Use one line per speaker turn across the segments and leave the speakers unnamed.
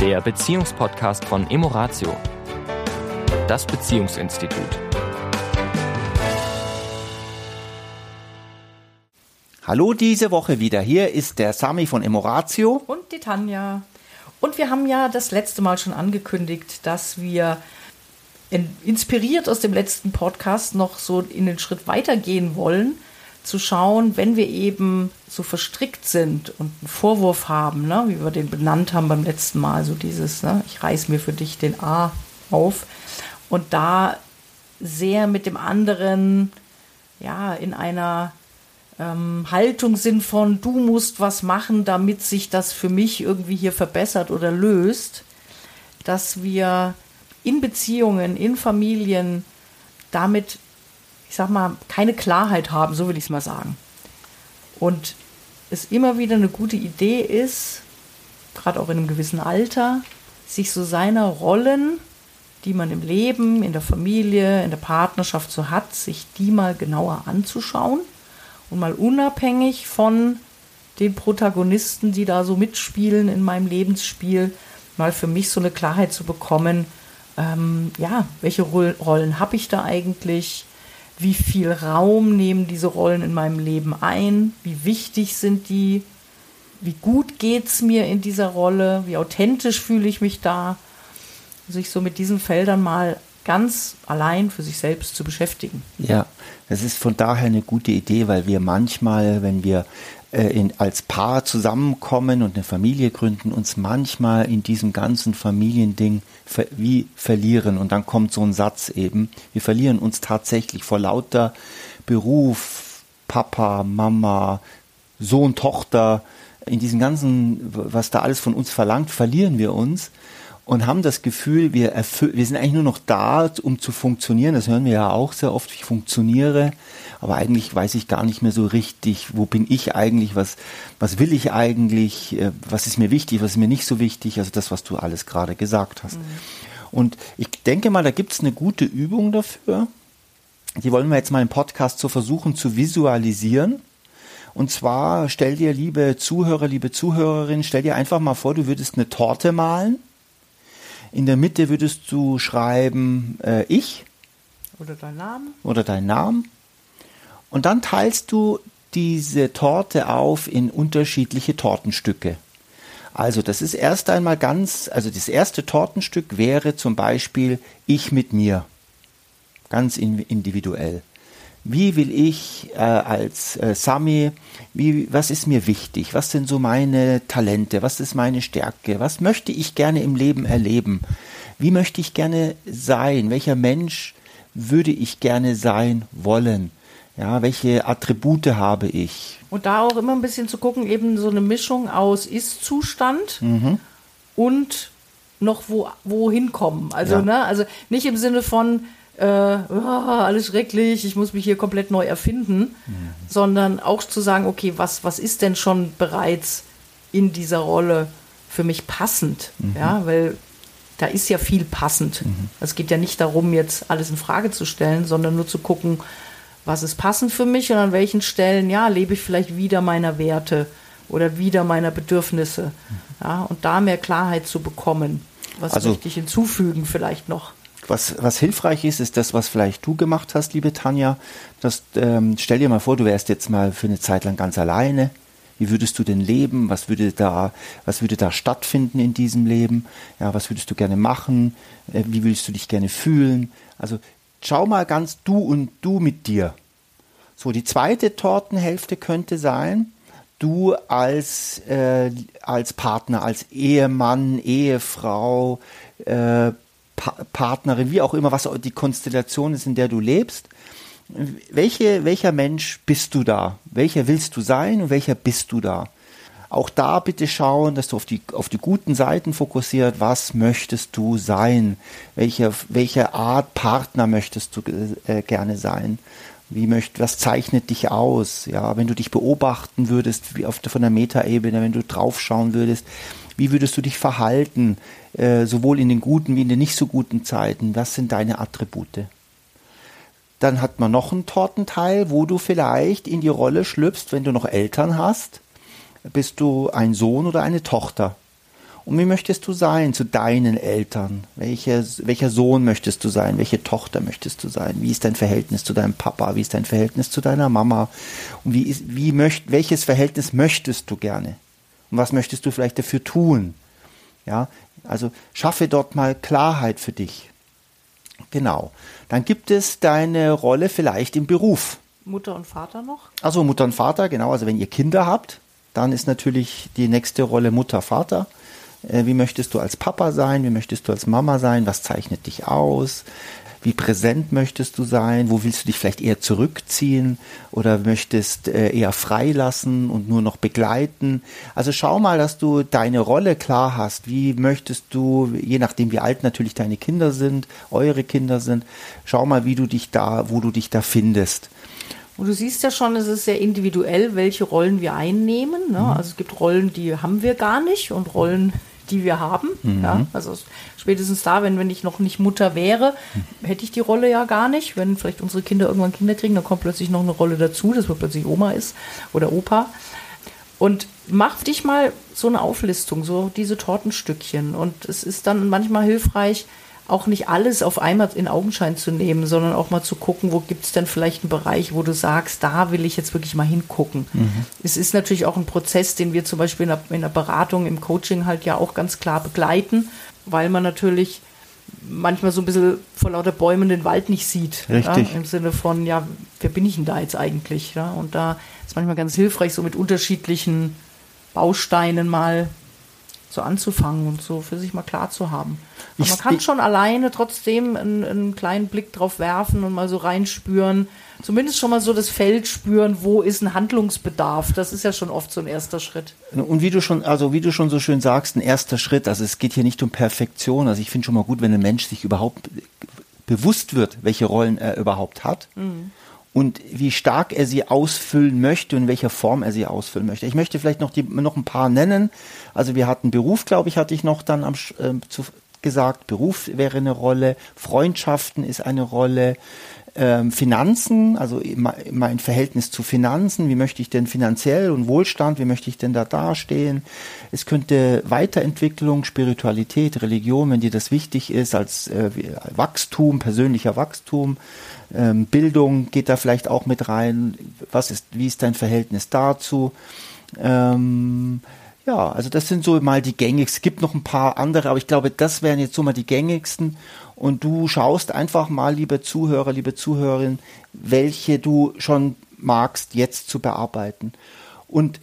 der Beziehungspodcast von Emoratio, das Beziehungsinstitut.
Hallo diese Woche wieder. Hier ist der Sami von Emoratio.
Und die Tanja. Und wir haben ja das letzte Mal schon angekündigt, dass wir inspiriert aus dem letzten Podcast noch so in den Schritt weitergehen wollen, zu schauen, wenn wir eben so verstrickt sind und einen Vorwurf haben, ne, wie wir den benannt haben beim letzten Mal, so dieses, ne, ich reiß mir für dich den A auf und da sehr mit dem anderen, ja, in einer ähm, Haltung sind von, du musst was machen, damit sich das für mich irgendwie hier verbessert oder löst, dass wir in Beziehungen, in Familien damit, ich sag mal, keine Klarheit haben, so will ich es mal sagen. Und es immer wieder eine gute Idee ist, gerade auch in einem gewissen Alter, sich so seiner Rollen, die man im Leben, in der Familie, in der Partnerschaft so hat, sich die mal genauer anzuschauen und mal unabhängig von den Protagonisten, die da so mitspielen in meinem Lebensspiel, mal für mich so eine Klarheit zu bekommen, ähm, ja, welche Rollen habe ich da eigentlich? Wie viel Raum nehmen diese Rollen in meinem Leben ein? Wie wichtig sind die? Wie gut geht es mir in dieser Rolle? Wie authentisch fühle ich mich da? Sich so mit diesen Feldern mal ganz allein für sich selbst zu beschäftigen.
Ja, das ist von daher eine gute Idee, weil wir manchmal, wenn wir in, als Paar zusammenkommen und eine Familie gründen, uns manchmal in diesem ganzen Familiending ver, wie verlieren. Und dann kommt so ein Satz eben, wir verlieren uns tatsächlich vor lauter Beruf, Papa, Mama, Sohn, Tochter, in diesem ganzen, was da alles von uns verlangt, verlieren wir uns und haben das Gefühl, wir, wir sind eigentlich nur noch da, um zu funktionieren. Das hören wir ja auch sehr oft, ich funktioniere, aber eigentlich weiß ich gar nicht mehr so richtig, wo bin ich eigentlich, was, was will ich eigentlich, äh, was ist mir wichtig, was ist mir nicht so wichtig, also das, was du alles gerade gesagt hast. Mhm. Und ich denke mal, da gibt es eine gute Übung dafür. Die wollen wir jetzt mal im Podcast so versuchen zu visualisieren. Und zwar stell dir, liebe Zuhörer, liebe Zuhörerin, stell dir einfach mal vor, du würdest eine Torte malen in der Mitte würdest du schreiben äh, ich.
Oder dein Name.
Oder dein Name. Und dann teilst du diese Torte auf in unterschiedliche Tortenstücke. Also das ist erst einmal ganz, also das erste Tortenstück wäre zum Beispiel ich mit mir. Ganz individuell wie will ich äh, als äh, Sami, wie, was ist mir wichtig, was sind so meine Talente, was ist meine Stärke, was möchte ich gerne im Leben erleben, wie möchte ich gerne sein, welcher Mensch würde ich gerne sein wollen, ja, welche Attribute habe ich.
Und da auch immer ein bisschen zu gucken, eben so eine Mischung aus Ist-Zustand mhm. und noch wo, wohin kommen. Also, ja. ne, also nicht im Sinne von, äh, oh, alles schrecklich, ich muss mich hier komplett neu erfinden, mhm. sondern auch zu sagen, okay, was, was ist denn schon bereits in dieser Rolle für mich passend? Mhm. Ja, weil da ist ja viel passend. Mhm. Es geht ja nicht darum, jetzt alles in Frage zu stellen, sondern nur zu gucken, was ist passend für mich und an welchen Stellen, ja, lebe ich vielleicht wieder meiner Werte oder wieder meiner Bedürfnisse. Mhm. Ja, und da mehr Klarheit zu bekommen. Was also, möchte ich hinzufügen vielleicht noch?
Was, was hilfreich ist, ist das, was vielleicht du gemacht hast, liebe Tanja. Das, ähm, stell dir mal vor, du wärst jetzt mal für eine Zeit lang ganz alleine. Wie würdest du denn leben? Was würde da, was würde da stattfinden in diesem Leben? Ja, was würdest du gerne machen? Äh, wie würdest du dich gerne fühlen? Also schau mal ganz du und du mit dir. So, die zweite Tortenhälfte könnte sein, du als, äh, als Partner, als Ehemann, Ehefrau, äh, pa Partnerin, wie auch immer, was die Konstellation ist, in der du lebst. Welche, welcher Mensch bist du da? Welcher willst du sein und welcher bist du da? Auch da bitte schauen, dass du auf die, auf die guten Seiten fokussiert. Was möchtest du sein? Welche, welche Art Partner möchtest du äh, gerne sein? Wie möcht, was zeichnet dich aus? Ja, wenn du dich beobachten würdest, wie auf, von der Metaebene, wenn du draufschauen würdest, wie würdest du dich verhalten, äh, sowohl in den guten wie in den nicht so guten Zeiten? Was sind deine Attribute? Dann hat man noch einen Tortenteil, wo du vielleicht in die Rolle schlüpfst, wenn du noch Eltern hast. Bist du ein Sohn oder eine Tochter? Und wie möchtest du sein zu deinen Eltern? Welcher, welcher Sohn möchtest du sein? Welche Tochter möchtest du sein? Wie ist dein Verhältnis zu deinem Papa? Wie ist dein Verhältnis zu deiner Mama? Und wie ist, wie möcht, welches Verhältnis möchtest du gerne? Und was möchtest du vielleicht dafür tun? Ja, also schaffe dort mal Klarheit für dich. Genau. Dann gibt es deine Rolle vielleicht im Beruf.
Mutter und Vater noch?
Also Mutter und Vater, genau. Also wenn ihr Kinder habt, dann ist natürlich die nächste Rolle Mutter, Vater. Äh, wie möchtest du als Papa sein? Wie möchtest du als Mama sein? Was zeichnet dich aus? Wie präsent möchtest du sein? Wo willst du dich vielleicht eher zurückziehen oder möchtest äh, eher freilassen und nur noch begleiten? Also schau mal, dass du deine Rolle klar hast. Wie möchtest du, je nachdem wie alt natürlich deine Kinder sind, eure Kinder sind, schau mal, wie du dich da, wo du dich da findest.
Und du siehst ja schon, es ist sehr individuell, welche Rollen wir einnehmen. Ne? Mhm. Also es gibt Rollen, die haben wir gar nicht und Rollen, die wir haben. Mhm. Ja, also spätestens da, wenn, wenn ich noch nicht Mutter wäre, hätte ich die Rolle ja gar nicht. Wenn vielleicht unsere Kinder irgendwann Kinder kriegen, dann kommt plötzlich noch eine Rolle dazu, dass man plötzlich Oma ist oder Opa. Und mach dich mal so eine Auflistung, so diese Tortenstückchen. Und es ist dann manchmal hilfreich, auch nicht alles auf einmal in Augenschein zu nehmen, sondern auch mal zu gucken, wo gibt es denn vielleicht einen Bereich, wo du sagst, da will ich jetzt wirklich mal hingucken. Mhm. Es ist natürlich auch ein Prozess, den wir zum Beispiel in der, in der Beratung, im Coaching halt ja auch ganz klar begleiten, weil man natürlich manchmal so ein bisschen vor lauter Bäumen den Wald nicht sieht.
Richtig.
Ja, Im Sinne von, ja, wer bin ich denn da jetzt eigentlich? Ja? Und da ist manchmal ganz hilfreich, so mit unterschiedlichen Bausteinen mal so anzufangen und so für sich mal klar zu haben. Aber man kann schon alleine trotzdem einen, einen, kleinen Blick drauf werfen und mal so reinspüren, zumindest schon mal so das Feld spüren, wo ist ein Handlungsbedarf. Das ist ja schon oft so ein erster Schritt.
Und wie du schon, also wie du schon so schön sagst, ein erster Schritt. Also es geht hier nicht um Perfektion. Also ich finde schon mal gut, wenn ein Mensch sich überhaupt bewusst wird, welche Rollen er überhaupt hat. Mhm und wie stark er sie ausfüllen möchte und in welcher Form er sie ausfüllen möchte. Ich möchte vielleicht noch, die, noch ein paar nennen. Also wir hatten Beruf, glaube ich, hatte ich noch dann am, äh, zu, gesagt. Beruf wäre eine Rolle, Freundschaften ist eine Rolle, ähm, Finanzen, also mein Verhältnis zu Finanzen, wie möchte ich denn finanziell und Wohlstand, wie möchte ich denn da dastehen. Es könnte Weiterentwicklung, Spiritualität, Religion, wenn dir das wichtig ist, als äh, Wachstum, persönlicher Wachstum, ähm, Bildung geht da vielleicht auch mit rein. Was ist, wie ist dein Verhältnis dazu? Ähm, ja, also das sind so mal die gängigsten. Es gibt noch ein paar andere, aber ich glaube, das wären jetzt so mal die gängigsten und du schaust einfach mal, liebe Zuhörer, liebe Zuhörerin, welche du schon magst, jetzt zu bearbeiten. Und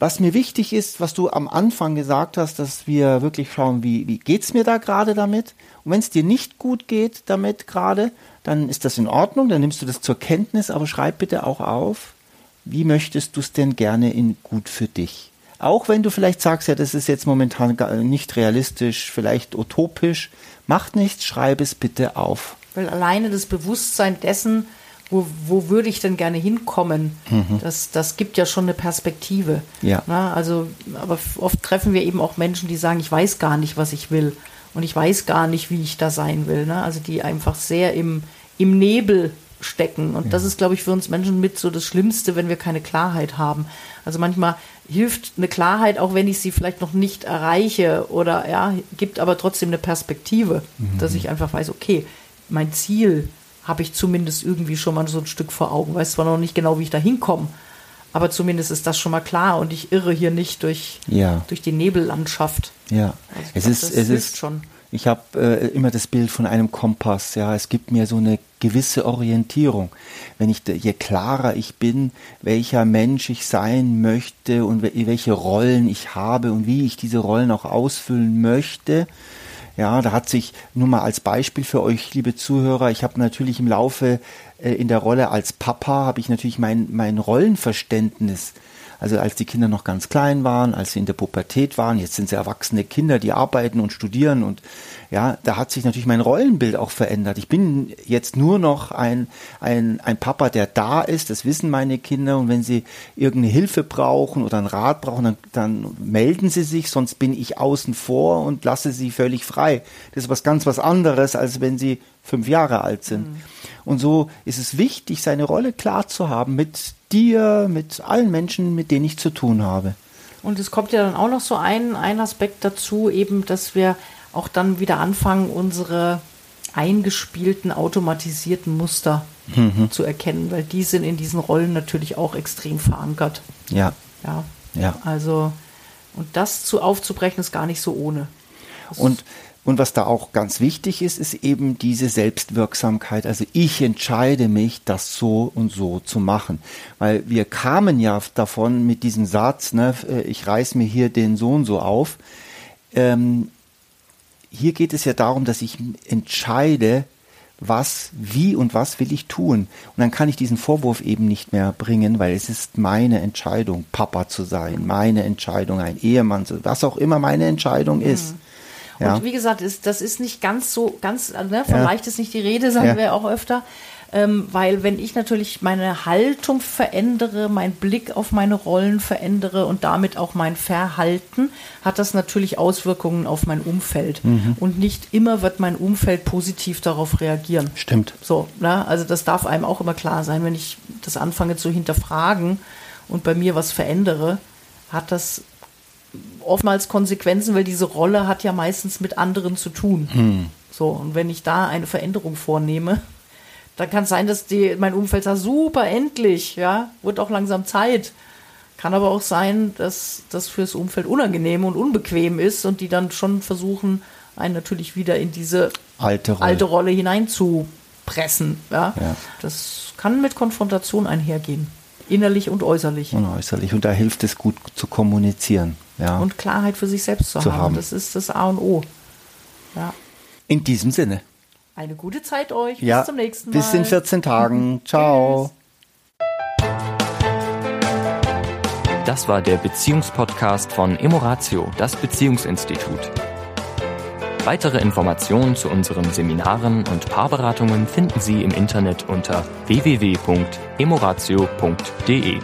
was mir wichtig ist, was du am Anfang gesagt hast, dass wir wirklich schauen, wie, wie es mir da gerade damit? Und wenn es dir nicht gut geht damit gerade, dann ist das in Ordnung, dann nimmst du das zur Kenntnis, aber schreib bitte auch auf, wie möchtest du es denn gerne in gut für dich? Auch wenn du vielleicht sagst, ja, das ist jetzt momentan nicht realistisch, vielleicht utopisch, macht nichts, schreib es bitte auf.
Weil alleine das Bewusstsein dessen, wo, wo würde ich denn gerne hinkommen, mhm. das, das gibt ja schon eine Perspektive.
Ja.
Na, also, aber oft treffen wir eben auch Menschen, die sagen, ich weiß gar nicht, was ich will. Und ich weiß gar nicht, wie ich da sein will. Ne? Also die einfach sehr im, im Nebel stecken. Und ja. das ist, glaube ich, für uns Menschen mit so das Schlimmste, wenn wir keine Klarheit haben. Also manchmal hilft eine Klarheit, auch wenn ich sie vielleicht noch nicht erreiche oder ja, gibt aber trotzdem eine Perspektive, mhm. dass ich einfach weiß, okay, mein Ziel habe ich zumindest irgendwie schon mal so ein Stück vor Augen. Weiß zwar noch nicht genau, wie ich da hinkomme, aber zumindest ist das schon mal klar und ich irre hier nicht durch,
ja.
durch die Nebellandschaft.
Ja, also es, glaub, ist, es ist schon. Ich habe äh, immer das Bild von einem Kompass. Ja, es gibt mir so eine gewisse Orientierung. Wenn ich, je klarer ich bin, welcher Mensch ich sein möchte und welche Rollen ich habe und wie ich diese Rollen auch ausfüllen möchte, ja, da hat sich nur mal als Beispiel für euch, liebe Zuhörer, ich habe natürlich im Laufe äh, in der Rolle als Papa habe ich natürlich mein mein Rollenverständnis also als die Kinder noch ganz klein waren, als sie in der Pubertät waren, jetzt sind sie erwachsene Kinder, die arbeiten und studieren und ja, da hat sich natürlich mein Rollenbild auch verändert. Ich bin jetzt nur noch ein, ein, ein Papa, der da ist, das wissen meine Kinder und wenn sie irgendeine Hilfe brauchen oder einen Rat brauchen, dann, dann melden sie sich, sonst bin ich außen vor und lasse sie völlig frei. Das ist was ganz was anderes, als wenn sie fünf Jahre alt sind. Mhm. Und so ist es wichtig, seine Rolle klar zu haben mit dir, mit allen Menschen, mit denen ich zu tun habe.
Und es kommt ja dann auch noch so ein, ein Aspekt dazu, eben, dass wir auch dann wieder anfangen, unsere eingespielten, automatisierten Muster mhm. zu erkennen, weil die sind in diesen Rollen natürlich auch extrem verankert.
Ja.
Ja. ja. Also, und das zu aufzubrechen, ist gar nicht so ohne.
Das und und was da auch ganz wichtig ist, ist eben diese Selbstwirksamkeit. Also ich entscheide mich, das so und so zu machen. Weil wir kamen ja davon mit diesem Satz, ne, äh, ich reiß mir hier den Sohn so auf. Ähm, hier geht es ja darum, dass ich entscheide, was, wie und was will ich tun. Und dann kann ich diesen Vorwurf eben nicht mehr bringen, weil es ist meine Entscheidung, Papa zu sein, meine Entscheidung, ein Ehemann was auch immer meine Entscheidung ist. Mhm.
Ja. Und wie gesagt, ist, das ist nicht ganz so, ganz, ne, von ja. leicht ist nicht die Rede, sagen ja. wir auch öfter. Ähm, weil wenn ich natürlich meine Haltung verändere, meinen Blick auf meine Rollen verändere und damit auch mein Verhalten, hat das natürlich Auswirkungen auf mein Umfeld. Mhm. Und nicht immer wird mein Umfeld positiv darauf reagieren.
Stimmt.
So, ne? also das darf einem auch immer klar sein, wenn ich das anfange zu hinterfragen und bei mir was verändere, hat das oftmals Konsequenzen, weil diese Rolle hat ja meistens mit anderen zu tun. Hm. So, und wenn ich da eine Veränderung vornehme, dann kann es sein, dass die, mein Umfeld sagt, super, endlich, ja, wird auch langsam Zeit. Kann aber auch sein, dass das fürs Umfeld unangenehm und unbequem ist und die dann schon versuchen, einen natürlich wieder in diese
alte Rolle,
alte Rolle hineinzupressen. Ja? ja. Das kann mit Konfrontation einhergehen. Innerlich und äußerlich.
Und äußerlich. Und da hilft es gut zu kommunizieren. Ja.
Und Klarheit für sich selbst zu, zu haben. haben. Das ist das A und O. Ja.
In diesem Sinne.
Eine gute Zeit euch.
Ja. Bis zum nächsten Mal. Bis in 14 Tagen. Ciao.
Das war der Beziehungspodcast von Emoratio, das Beziehungsinstitut. Weitere Informationen zu unseren Seminaren und Paarberatungen finden Sie im Internet unter www.emoratio.de.